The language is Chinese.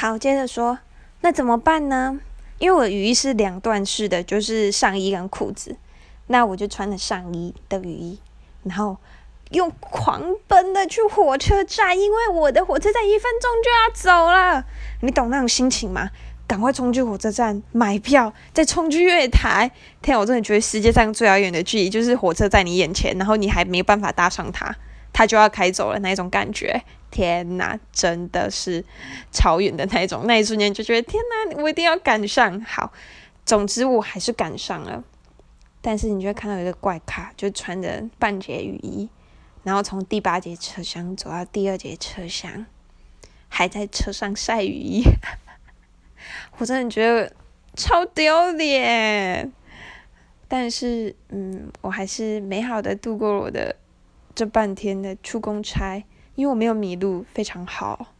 好，接着说，那怎么办呢？因为我雨衣是两段式的，就是上衣跟裤子，那我就穿了上衣的雨衣，然后用狂奔的去火车站，因为我的火车站一分钟就要走了，你懂那种心情吗？赶快冲去火车站买票，再冲去月台。天，我真的觉得世界上最遥远的距离就是火车在你眼前，然后你还没有办法搭上它，他就要开走了那一种感觉。天哪，真的是超远的那一种，那一瞬间就觉得天哪，我一定要赶上。好，总之我还是赶上了。但是你就会看到一个怪咖，就穿着半截雨衣，然后从第八节车厢走到第二节车厢，还在车上晒雨衣。我真的觉得超丢脸，但是嗯，我还是美好的度过了我的这半天的出公差，因为我没有迷路，非常好。